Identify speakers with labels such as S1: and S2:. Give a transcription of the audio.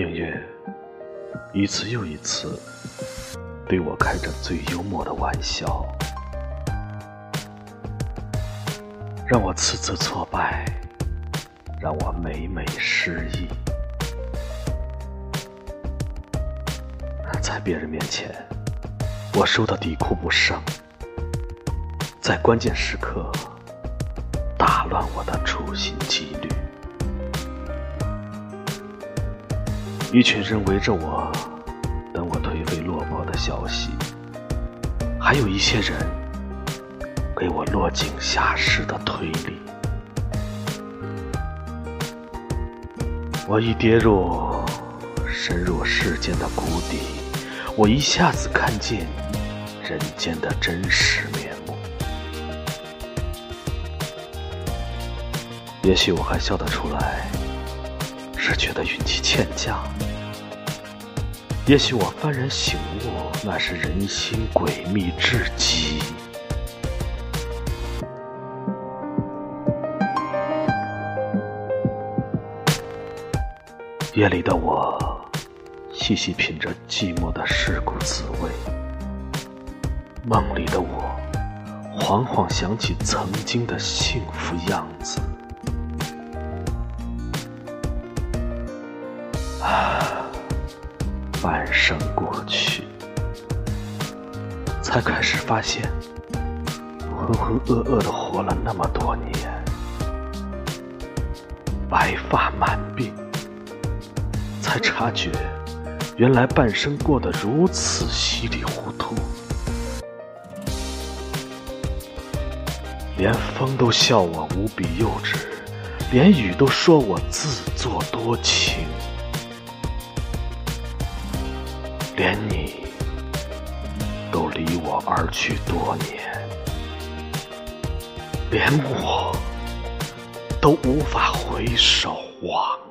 S1: 命运一次又一次对我开着最幽默的玩笑，让我次次挫败，让我每每失意。在别人面前，我输得底哭不剩；在关键时刻，打乱我的处心积虑。一群人围着我，等我颓废落魄的消息；还有一些人给我落井下石的推理。我已跌入深入世间的谷底，我一下子看见人间的真实面目。也许我还笑得出来。是觉得运气欠佳，也许我幡然醒悟，那是人心诡秘至极。夜里的我，细细品着寂寞的世故滋味；梦里的我，惶惶想起曾经的幸福样子。啊半生过去，才开始发现，浑浑噩噩的活了那么多年，白发满鬓，才察觉，原来半生过得如此稀里糊涂，连风都笑我无比幼稚，连雨都说我自作多情。连你都离我而去多年，连我都无法回首望。